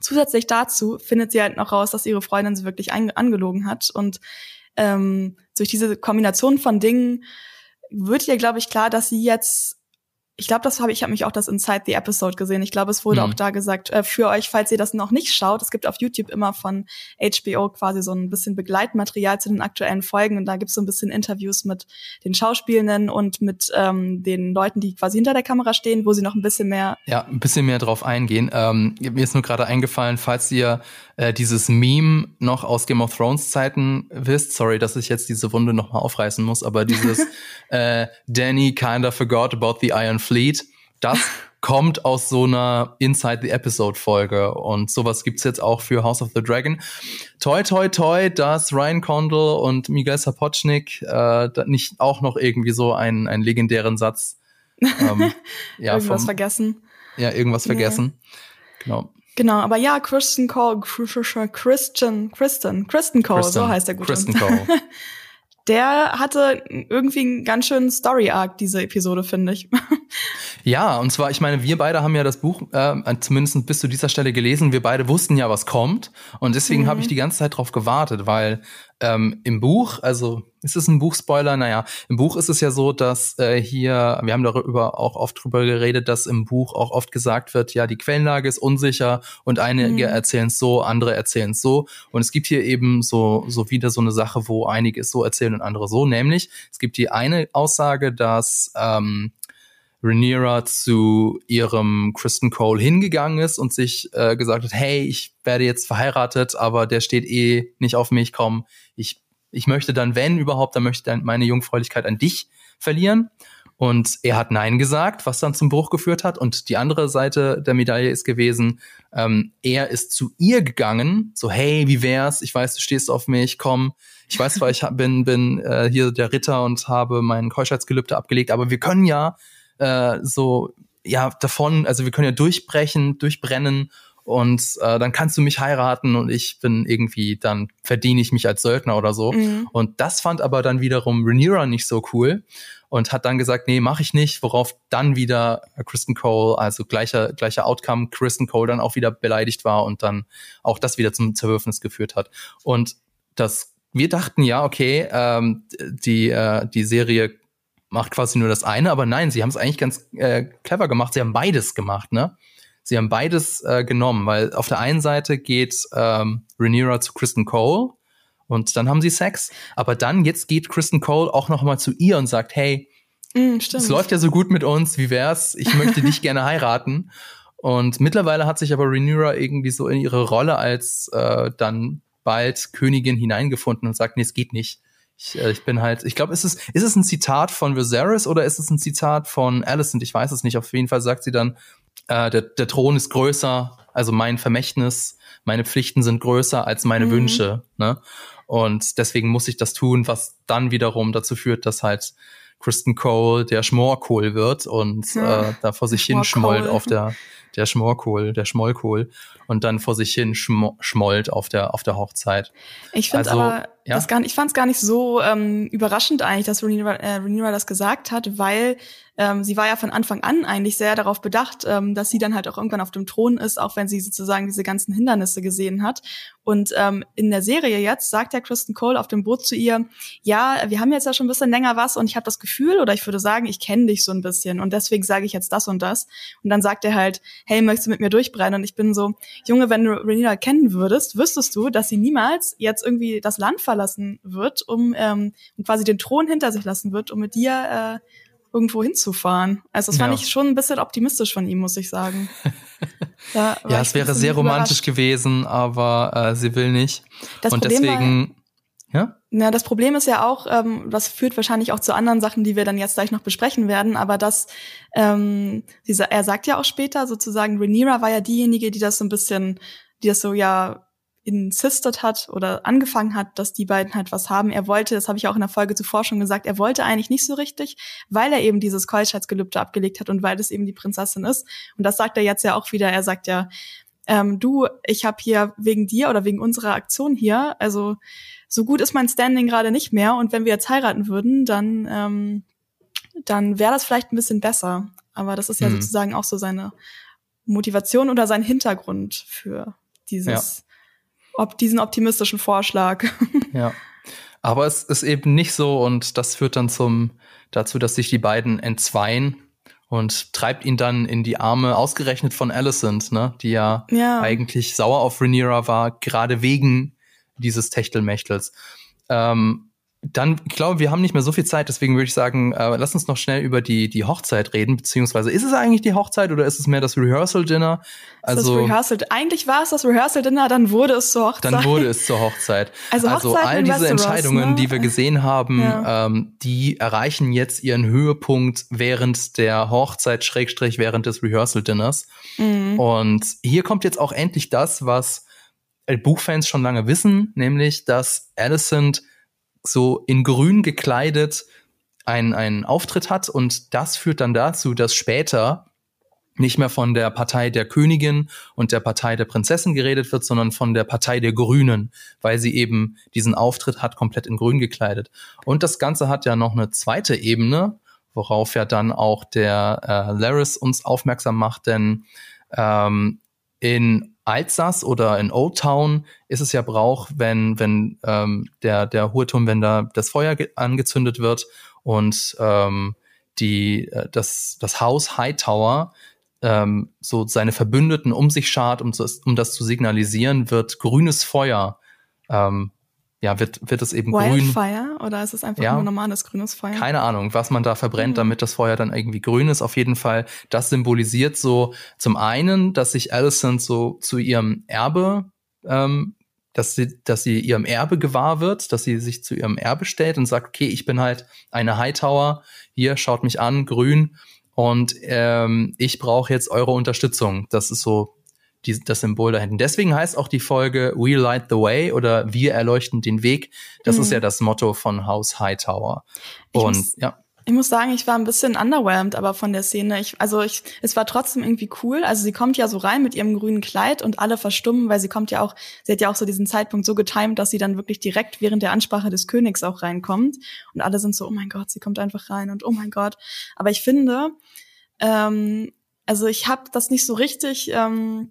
zusätzlich dazu findet sie halt noch raus, dass ihre Freundin sie wirklich angelogen hat. Und ähm, durch diese Kombination von Dingen wird ihr, glaube ich, klar, dass sie jetzt ich glaube, das habe ich habe mich auch das Inside the Episode gesehen. Ich glaube, es wurde mhm. auch da gesagt äh, für euch, falls ihr das noch nicht schaut. Es gibt auf YouTube immer von HBO quasi so ein bisschen Begleitmaterial zu den aktuellen Folgen und da gibt es so ein bisschen Interviews mit den Schauspielenden und mit ähm, den Leuten, die quasi hinter der Kamera stehen, wo sie noch ein bisschen mehr ja ein bisschen mehr drauf eingehen. Ähm, mir ist nur gerade eingefallen, falls ihr äh, dieses Meme noch aus Game of Thrones Zeiten wisst. Sorry, dass ich jetzt diese Wunde noch mal aufreißen muss, aber dieses äh, Danny kinda forgot about the Iron Fleet, das kommt aus so einer Inside the Episode Folge und sowas gibt's jetzt auch für House of the Dragon. Toi toi toi, dass Ryan Condal und Miguel Sapochnik äh, nicht auch noch irgendwie so einen, einen legendären Satz ähm, ja, irgendwas vom, vergessen. Ja, irgendwas nee. vergessen. Genau. Genau, aber ja, Christian Cole, Christian, Christian, Kristen, Kristen Cole, Kristen, so heißt der gute. Kristen Cole. der hatte irgendwie einen ganz schönen Story-Arc, diese Episode, finde ich. Ja, und zwar, ich meine, wir beide haben ja das Buch äh, zumindest bis zu dieser Stelle gelesen. Wir beide wussten ja, was kommt. Und deswegen mhm. habe ich die ganze Zeit drauf gewartet, weil ähm, im Buch, also ist es ein Buchspoiler? Naja, im Buch ist es ja so, dass äh, hier, wir haben darüber auch oft drüber geredet, dass im Buch auch oft gesagt wird, ja, die Quellenlage ist unsicher und einige mhm. erzählen es so, andere erzählen es so. Und es gibt hier eben so, so wieder so eine Sache, wo einige es so erzählen und andere so. Nämlich, es gibt die eine Aussage, dass ähm, Rhaenyra zu ihrem Kristen Cole hingegangen ist und sich äh, gesagt hat, hey, ich werde jetzt verheiratet, aber der steht eh nicht auf mich, komm, ich, ich möchte dann, wenn überhaupt, dann möchte ich meine Jungfräulichkeit an dich verlieren. Und er hat Nein gesagt, was dann zum Bruch geführt hat. Und die andere Seite der Medaille ist gewesen, ähm, er ist zu ihr gegangen, so hey, wie wär's? Ich weiß, du stehst auf mich, komm. Ich weiß zwar, ich bin, bin äh, hier der Ritter und habe mein Keuschheitsgelübde abgelegt, aber wir können ja äh, so ja davon, also wir können ja durchbrechen, durchbrennen und äh, dann kannst du mich heiraten und ich bin irgendwie, dann verdiene ich mich als Söldner oder so. Mhm. Und das fand aber dann wiederum Rhaenyra nicht so cool und hat dann gesagt, nee, mache ich nicht, worauf dann wieder Kristen Cole, also gleicher, gleicher Outcome, Kristen Cole dann auch wieder beleidigt war und dann auch das wieder zum Zerwürfnis geführt hat. Und das, wir dachten ja, okay, ähm, die, äh, die Serie macht quasi nur das eine, aber nein, sie haben es eigentlich ganz äh, clever gemacht. Sie haben beides gemacht, ne? Sie haben beides äh, genommen, weil auf der einen Seite geht ähm, Rhaenyra zu Kristen Cole und dann haben sie Sex, aber dann jetzt geht Kristen Cole auch noch mal zu ihr und sagt, hey, mm, es läuft ja so gut mit uns, wie wär's? Ich möchte dich gerne heiraten. Und mittlerweile hat sich aber Rhaenyra irgendwie so in ihre Rolle als äh, dann bald Königin hineingefunden und sagt, nee, es geht nicht. Ich, äh, ich bin halt, ich glaube, ist es, ist es ein Zitat von Viserys oder ist es ein Zitat von Alicent? Ich weiß es nicht. Auf jeden Fall sagt sie dann, äh, der, der Thron ist größer, also mein Vermächtnis, meine Pflichten sind größer als meine mhm. Wünsche. Ne? Und deswegen muss ich das tun, was dann wiederum dazu führt, dass halt Kristen Cole der Schmorkohl wird und ja. äh, da vor sich hin schmollt auf der der Schmorkohl, der Schmollkohl und dann vor sich hin schmo schmollt auf der, auf der Hochzeit. Ich finde also, aber, ja? das gar nicht, ich fand es gar nicht so ähm, überraschend eigentlich, dass Rhaenyra, äh, Rhaenyra das gesagt hat, weil ähm, sie war ja von Anfang an eigentlich sehr darauf bedacht, ähm, dass sie dann halt auch irgendwann auf dem Thron ist, auch wenn sie sozusagen diese ganzen Hindernisse gesehen hat. Und ähm, in der Serie jetzt sagt ja Kristen Cole auf dem Boot zu ihr, ja, wir haben jetzt ja schon ein bisschen länger was und ich habe das Gefühl, oder ich würde sagen, ich kenne dich so ein bisschen und deswegen sage ich jetzt das und das. Und dann sagt er halt, hey, möchtest du mit mir durchbrennen? Und ich bin so, Junge, wenn du Renina kennen würdest, wüsstest du, dass sie niemals jetzt irgendwie das Land verlassen wird, um, ähm, quasi den Thron hinter sich lassen wird, um mit dir äh, irgendwo hinzufahren. Also das fand ja. ich schon ein bisschen optimistisch von ihm, muss ich sagen. ja, es wäre sehr romantisch gewesen, aber äh, sie will nicht. Das Und Problem deswegen. Ja? Na, das Problem ist ja auch, ähm, das führt wahrscheinlich auch zu anderen Sachen, die wir dann jetzt gleich noch besprechen werden, aber das, ähm, dieser, er sagt ja auch später sozusagen, Rhaenyra war ja diejenige, die das so ein bisschen, die das so ja insisted hat oder angefangen hat, dass die beiden halt was haben. Er wollte, das habe ich auch in der Folge zuvor schon gesagt, er wollte eigentlich nicht so richtig, weil er eben dieses Keuschheitsgelübde abgelegt hat und weil es eben die Prinzessin ist. Und das sagt er jetzt ja auch wieder. Er sagt ja, ähm, du, ich habe hier wegen dir oder wegen unserer Aktion hier, also so gut ist mein Standing gerade nicht mehr und wenn wir jetzt heiraten würden, dann, ähm, dann wäre das vielleicht ein bisschen besser. Aber das ist ja mhm. sozusagen auch so seine Motivation oder sein Hintergrund für dieses, ja. ob diesen optimistischen Vorschlag. Ja. Aber es ist eben nicht so und das führt dann zum, dazu, dass sich die beiden entzweien und treibt ihn dann in die Arme, ausgerechnet von Alicent, ne, die ja, ja. eigentlich sauer auf Rhaenyra war, gerade wegen dieses Techtelmächtels. Ähm, dann, ich glaube, wir haben nicht mehr so viel Zeit, deswegen würde ich sagen, äh, lass uns noch schnell über die, die Hochzeit reden, beziehungsweise ist es eigentlich die Hochzeit oder ist es mehr das Rehearsal-Dinner? Also, das Rehearsal, eigentlich war es das Rehearsal-Dinner, dann wurde es zur Hochzeit. Dann wurde es zur Hochzeit. Also, also all diese Entscheidungen, ne? die wir gesehen haben, ja. ähm, die erreichen jetzt ihren Höhepunkt während der Hochzeit, Schrägstrich, während des Rehearsal-Dinners. Mhm. Und hier kommt jetzt auch endlich das, was Buchfans schon lange wissen, nämlich, dass Alicent so in grün gekleidet einen, einen Auftritt hat und das führt dann dazu, dass später nicht mehr von der Partei der Königin und der Partei der Prinzessin geredet wird, sondern von der Partei der Grünen, weil sie eben diesen Auftritt hat komplett in grün gekleidet. Und das Ganze hat ja noch eine zweite Ebene, worauf ja dann auch der äh, Laris uns aufmerksam macht, denn ähm, in Alsace oder in Old Town ist es ja Brauch, wenn, wenn ähm, der, der hohe Turm, wenn da das Feuer angezündet wird und ähm, die, äh, das, das Haus Hightower ähm, so seine Verbündeten um sich schart, um, das, um das zu signalisieren, wird grünes Feuer ähm, ja, wird, wird es eben Wildfire, grün. Wildfire oder ist es einfach ja, nur normales grünes Feuer? Keine Ahnung, was man da verbrennt, mhm. damit das Feuer dann irgendwie grün ist. Auf jeden Fall, das symbolisiert so zum einen, dass sich Alicent so zu ihrem Erbe, ähm, dass sie, dass sie ihrem Erbe gewahr wird, dass sie sich zu ihrem Erbe stellt und sagt, okay, ich bin halt eine Hightower, hier schaut mich an, grün und ähm, ich brauche jetzt eure Unterstützung. Das ist so die, das Symbol da hinten. Deswegen heißt auch die Folge We Light the Way oder Wir erleuchten den Weg. Das mhm. ist ja das Motto von Haus Hightower. Und muss, ja. Ich muss sagen, ich war ein bisschen underwhelmed, aber von der Szene. Ich, also ich, es war trotzdem irgendwie cool. Also sie kommt ja so rein mit ihrem grünen Kleid und alle verstummen, weil sie kommt ja auch, sie hat ja auch so diesen Zeitpunkt so getimt, dass sie dann wirklich direkt während der Ansprache des Königs auch reinkommt. Und alle sind so, oh mein Gott, sie kommt einfach rein und oh mein Gott. Aber ich finde, ähm, also ich habe das nicht so richtig. Ähm,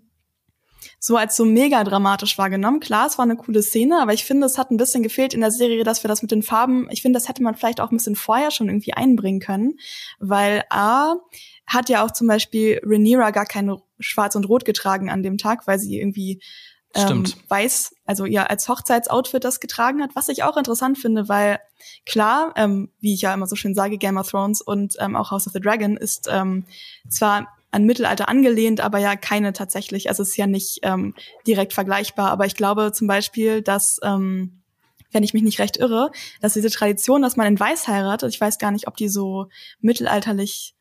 so als so mega dramatisch wahrgenommen. Klar, es war eine coole Szene, aber ich finde, es hat ein bisschen gefehlt in der Serie, dass wir das mit den Farben, ich finde, das hätte man vielleicht auch ein bisschen vorher schon irgendwie einbringen können, weil A, hat ja auch zum Beispiel Rhaenyra gar kein Schwarz und Rot getragen an dem Tag, weil sie irgendwie ähm, weiß, also ja als Hochzeitsoutfit das getragen hat, was ich auch interessant finde, weil klar, ähm, wie ich ja immer so schön sage, Game of Thrones und ähm, auch House of the Dragon ist ähm, zwar an Mittelalter angelehnt, aber ja keine tatsächlich. Also es ist ja nicht ähm, direkt vergleichbar. Aber ich glaube zum Beispiel, dass ähm, wenn ich mich nicht recht irre, dass diese Tradition, dass man in Weiß heiratet, ich weiß gar nicht, ob die so mittelalterlich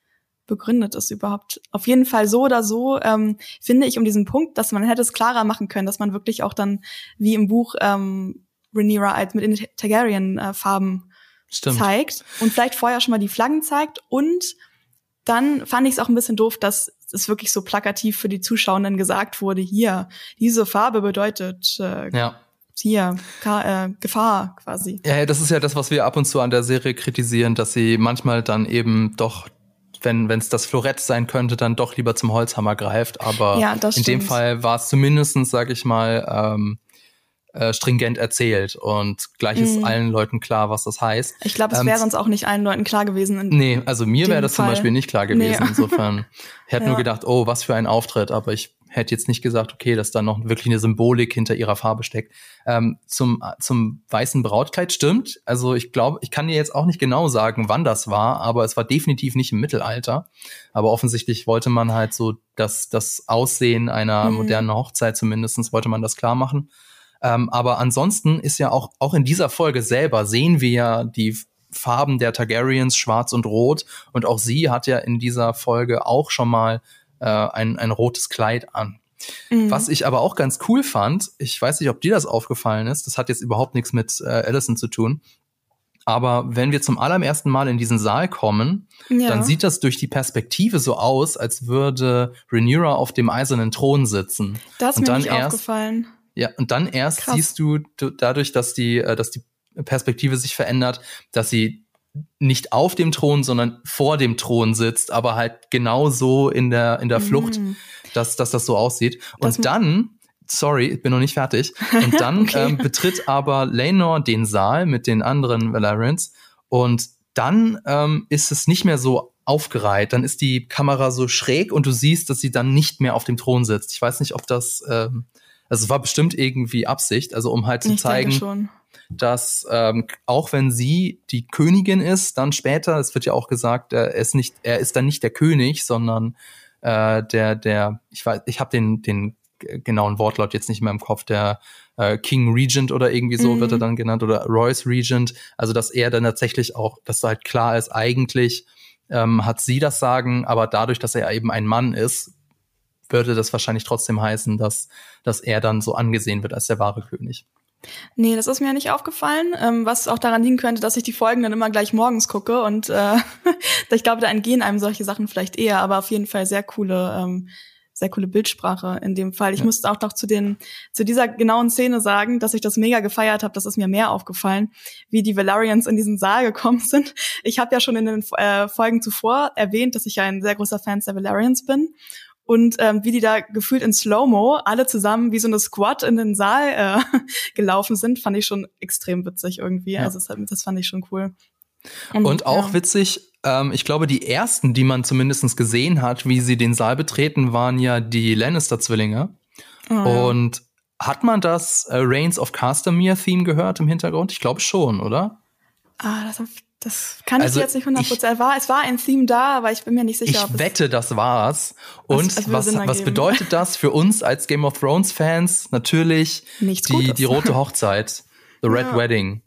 begründet ist überhaupt. Auf jeden Fall so oder so ähm, finde ich um diesen Punkt, dass man hätte es klarer machen können, dass man wirklich auch dann wie im Buch ähm, Rhaenyra als mit den Targaryen-Farben äh, zeigt und vielleicht vorher schon mal die Flaggen zeigt und dann fand ich es auch ein bisschen doof, dass es wirklich so plakativ für die Zuschauenden gesagt wurde, hier, diese Farbe bedeutet äh, ja. hier Ka äh, Gefahr quasi. Ja, das ist ja das, was wir ab und zu an der Serie kritisieren, dass sie manchmal dann eben doch wenn es das Florett sein könnte, dann doch lieber zum Holzhammer greift. Aber ja, in stimmt. dem Fall war es zumindestens, sag ich mal, ähm, äh, stringent erzählt und gleich ist mm. allen Leuten klar, was das heißt. Ich glaube, es ähm, wäre uns auch nicht allen Leuten klar gewesen. nee, also mir wäre das Fall. zum Beispiel nicht klar gewesen. Nee. Insofern, ich hätte ja. nur gedacht, oh, was für ein Auftritt, aber ich hätte jetzt nicht gesagt, okay, dass da noch wirklich eine Symbolik hinter ihrer Farbe steckt. Ähm, zum, zum weißen Brautkleid stimmt. Also ich glaube, ich kann dir jetzt auch nicht genau sagen, wann das war, aber es war definitiv nicht im Mittelalter. Aber offensichtlich wollte man halt so das, das Aussehen einer mhm. modernen Hochzeit zumindestens wollte man das klar machen. Ähm, aber ansonsten ist ja auch, auch in dieser Folge selber sehen wir ja die Farben der Targaryens, schwarz und rot. Und auch sie hat ja in dieser Folge auch schon mal äh, ein, ein rotes Kleid an. Mhm. Was ich aber auch ganz cool fand, ich weiß nicht, ob dir das aufgefallen ist, das hat jetzt überhaupt nichts mit äh, Allison zu tun. Aber wenn wir zum allerersten Mal in diesen Saal kommen, ja. dann sieht das durch die Perspektive so aus, als würde Rhaenyra auf dem eisernen Thron sitzen. Das ist mir dann nicht erst, aufgefallen. Ja, und dann erst Krass. siehst du, du dadurch, dass die, äh, dass die Perspektive sich verändert, dass sie nicht auf dem Thron, sondern vor dem Thron sitzt, aber halt genau so in der, in der mhm. Flucht, dass, dass das so aussieht. Und das dann, sorry, ich bin noch nicht fertig, und dann okay. ähm, betritt aber Lenor den Saal mit den anderen Valerians und dann ähm, ist es nicht mehr so aufgereiht, dann ist die Kamera so schräg und du siehst, dass sie dann nicht mehr auf dem Thron sitzt. Ich weiß nicht, ob das ähm, also es war bestimmt irgendwie Absicht, also um halt zu ich zeigen, dass ähm, auch wenn sie die Königin ist, dann später, es wird ja auch gesagt, er ist nicht, er ist dann nicht der König, sondern äh, der, der, ich weiß, ich habe den, den genauen Wortlaut jetzt nicht mehr im Kopf, der äh, King Regent oder irgendwie so mhm. wird er dann genannt oder Royce Regent. Also dass er dann tatsächlich auch, dass halt klar ist, eigentlich ähm, hat sie das Sagen, aber dadurch, dass er eben ein Mann ist, würde das wahrscheinlich trotzdem heißen, dass, dass er dann so angesehen wird als der wahre König. Nee, das ist mir nicht aufgefallen, ähm, was auch daran liegen könnte, dass ich die Folgen dann immer gleich morgens gucke und äh, ich glaube, da entgehen einem solche Sachen vielleicht eher, aber auf jeden Fall sehr coole, ähm, sehr coole Bildsprache in dem Fall. Ich ja. musste auch noch zu den zu dieser genauen Szene sagen, dass ich das mega gefeiert habe. Das ist mir mehr aufgefallen, wie die Valerians in diesen Saal gekommen sind. Ich habe ja schon in den äh, Folgen zuvor erwähnt, dass ich ja ein sehr großer Fan der Valerians bin und ähm, wie die da gefühlt in Slow-Mo alle zusammen wie so eine Squad in den Saal äh, gelaufen sind, fand ich schon extrem witzig irgendwie. Ja. Also das, das, fand ich schon cool. Und, und auch ja. witzig, ähm, ich glaube, die ersten, die man zumindest gesehen hat, wie sie den Saal betreten, waren ja die Lannister-Zwillinge. Oh, und ja. hat man das äh, Reigns of Castamere-Theme gehört im Hintergrund? Ich glaube schon, oder? Ah, das das kann also ich jetzt nicht 100% ich, war. Es war ein Theme da, aber ich bin mir nicht sicher. Ich wette, das war's. Und was, was, was bedeutet das für uns als Game of Thrones Fans? Natürlich Nichts die, Gutes. die rote Hochzeit, The Red ja. Wedding.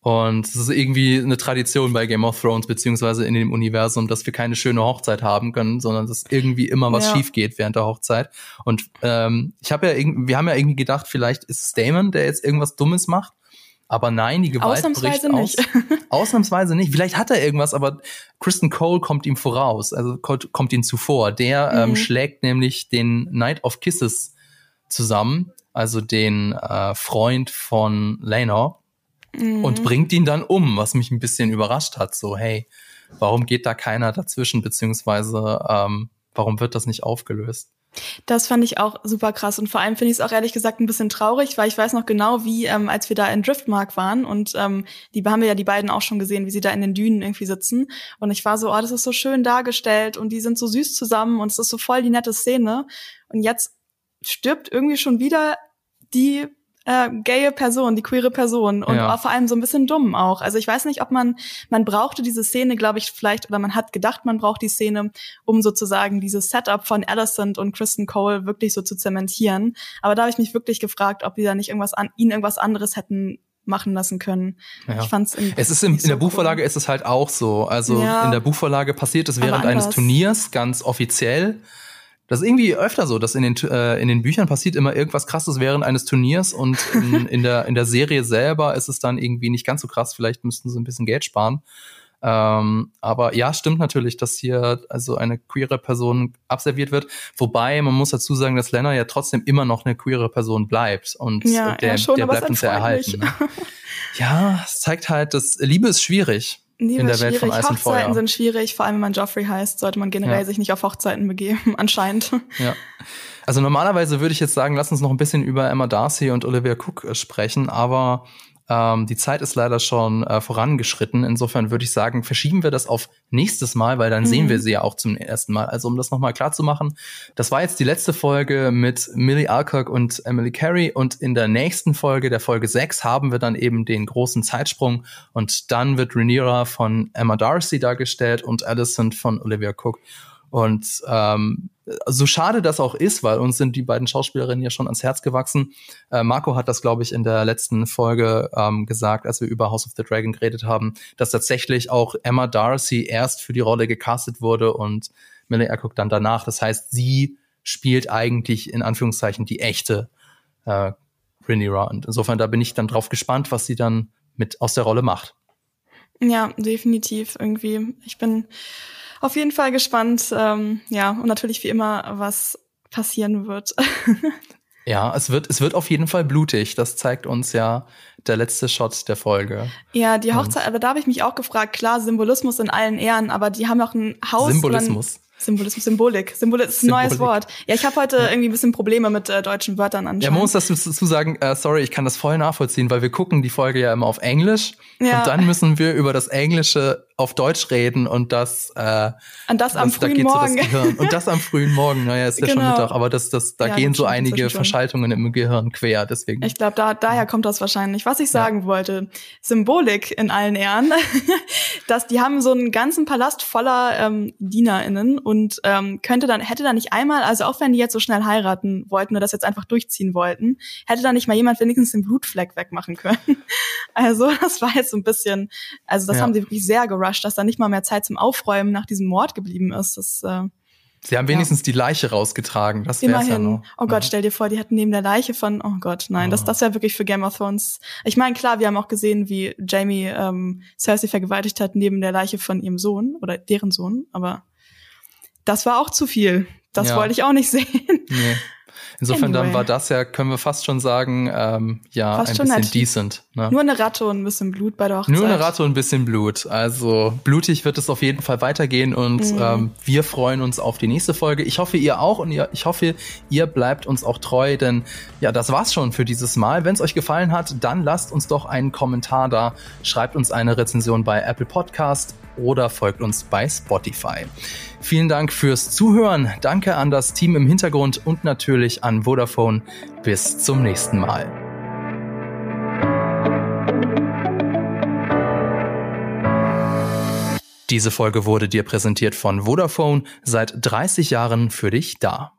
Und es ist irgendwie eine Tradition bei Game of Thrones, beziehungsweise in dem Universum, dass wir keine schöne Hochzeit haben können, sondern dass irgendwie immer was ja. schief geht während der Hochzeit. Und ähm, ich habe ja irgendwie, wir haben ja irgendwie gedacht, vielleicht ist es Damon, der jetzt irgendwas Dummes macht. Aber nein, die Gewalt Ausnahmsweise bricht nicht. aus. Ausnahmsweise nicht. Vielleicht hat er irgendwas, aber Kristen Cole kommt ihm voraus, also kommt ihm zuvor. Der ähm, mhm. ähm, schlägt nämlich den Night of Kisses zusammen, also den äh, Freund von Lena, mhm. und bringt ihn dann um, was mich ein bisschen überrascht hat. So, hey, warum geht da keiner dazwischen, beziehungsweise ähm, warum wird das nicht aufgelöst? Das fand ich auch super krass und vor allem finde ich es auch ehrlich gesagt ein bisschen traurig, weil ich weiß noch genau, wie ähm, als wir da in Driftmark waren und ähm, die haben wir ja die beiden auch schon gesehen, wie sie da in den Dünen irgendwie sitzen und ich war so, oh, das ist so schön dargestellt und die sind so süß zusammen und es ist so voll die nette Szene und jetzt stirbt irgendwie schon wieder die äh, gaye Person, die queere Person und ja. vor allem so ein bisschen dumm auch. Also ich weiß nicht, ob man, man brauchte diese Szene, glaube ich, vielleicht, oder man hat gedacht, man braucht die Szene, um sozusagen dieses Setup von Alicent und Kristen Cole wirklich so zu zementieren. Aber da habe ich mich wirklich gefragt, ob die da nicht irgendwas an, ihnen irgendwas anderes hätten machen lassen können. Ja. Ich fand's es ist in, in der Buchvorlage cool. ist es halt auch so. Also ja. in der Buchvorlage passiert es während eines Turniers ganz offiziell. Das ist irgendwie öfter so, dass in den, äh, in den Büchern passiert immer irgendwas krasses während eines Turniers und in, in, der, in der Serie selber ist es dann irgendwie nicht ganz so krass. Vielleicht müssten sie ein bisschen Geld sparen. Ähm, aber ja, stimmt natürlich, dass hier also eine queere Person abserviert wird. Wobei man muss dazu sagen, dass Lena ja trotzdem immer noch eine queere Person bleibt und ja, der, ja schon, der bleibt uns ja erhalten. Ne? ja, es zeigt halt, dass Liebe ist schwierig. Liebe in der Welt von Eis Hochzeiten und Feuer. sind schwierig, vor allem wenn man Joffrey heißt, sollte man generell ja. sich nicht auf Hochzeiten begeben, anscheinend. Ja. Also normalerweise würde ich jetzt sagen, lass uns noch ein bisschen über Emma Darcy und Olivia Cook äh, sprechen, aber ähm, die Zeit ist leider schon äh, vorangeschritten. Insofern würde ich sagen, verschieben wir das auf nächstes Mal, weil dann mhm. sehen wir sie ja auch zum ersten Mal. Also um das nochmal klar zu machen, das war jetzt die letzte Folge mit Millie Alcock und Emily Carey und in der nächsten Folge, der Folge 6, haben wir dann eben den großen Zeitsprung und dann wird Rhaenyra von Emma Darcy dargestellt und Alicent von Olivia Cook. Und ähm, so schade das auch ist, weil uns sind die beiden Schauspielerinnen ja schon ans Herz gewachsen. Äh, Marco hat das, glaube ich, in der letzten Folge ähm, gesagt, als wir über House of the Dragon geredet haben, dass tatsächlich auch Emma Darcy erst für die Rolle gecastet wurde und Millie Alcock dann danach. Das heißt, sie spielt eigentlich in Anführungszeichen die echte äh, Rhaenyra. Und insofern, da bin ich dann drauf gespannt, was sie dann mit aus der Rolle macht. Ja, definitiv irgendwie. Ich bin auf jeden Fall gespannt. Ähm, ja, und natürlich wie immer, was passieren wird. ja, es wird, es wird auf jeden Fall blutig. Das zeigt uns ja der letzte Shot der Folge. Ja, die Hochzeit, und aber da habe ich mich auch gefragt, klar, Symbolismus in allen Ehren, aber die haben auch ein Haus. Symbolismus. Symbolismus, Symbolik. Symbolik ist ein Symbolik. neues Wort. Ja, ich habe heute irgendwie ein bisschen Probleme mit äh, deutschen Wörtern anscheinend. Ja, man muss dazu sagen, äh, sorry, ich kann das voll nachvollziehen, weil wir gucken die Folge ja immer auf Englisch ja. und dann müssen wir über das Englische auf Deutsch reden und das äh, und das am das, frühen da Morgen so und das am frühen Morgen naja ist ja genau. schon Mittag aber das das da ja, gehen so einige Verschaltungen im Gehirn quer deswegen ich glaube da daher kommt das wahrscheinlich was ich sagen ja. wollte Symbolik in allen Ehren dass die haben so einen ganzen Palast voller ähm, Dienerinnen und ähm, könnte dann hätte da nicht einmal also auch wenn die jetzt so schnell heiraten wollten oder das jetzt einfach durchziehen wollten hätte da nicht mal jemand wenigstens den Blutfleck wegmachen können also das war jetzt so ein bisschen also das ja. haben sie wirklich sehr gerusht dass da nicht mal mehr Zeit zum Aufräumen nach diesem Mord geblieben ist. Das, äh, Sie haben wenigstens ja. die Leiche rausgetragen. Das wäre ja noch. Oh Gott, stell dir vor, die hätten neben der Leiche von. Oh Gott, nein, oh. das das wäre wirklich für Game of Thrones. Ich meine, klar, wir haben auch gesehen, wie Jamie ähm, Cersei vergewaltigt hat neben der Leiche von ihrem Sohn oder deren Sohn, aber das war auch zu viel. Das ja. wollte ich auch nicht sehen. Nee. Insofern anyway. dann war das ja, können wir fast schon sagen, ähm, ja, fast ein bisschen nett. decent. Ne? Nur eine Ratte und ein bisschen Blut bei der Hochzeit. Nur eine Ratte und ein bisschen Blut. Also blutig wird es auf jeden Fall weitergehen und mhm. ähm, wir freuen uns auf die nächste Folge. Ich hoffe, ihr auch und ihr, ich hoffe, ihr bleibt uns auch treu, denn ja, das war's schon für dieses Mal. Wenn es euch gefallen hat, dann lasst uns doch einen Kommentar da, schreibt uns eine Rezension bei Apple Podcast oder folgt uns bei Spotify. Vielen Dank fürs Zuhören. Danke an das Team im Hintergrund und natürlich an Vodafone. Bis zum nächsten Mal. Diese Folge wurde dir präsentiert von Vodafone, seit 30 Jahren für dich da.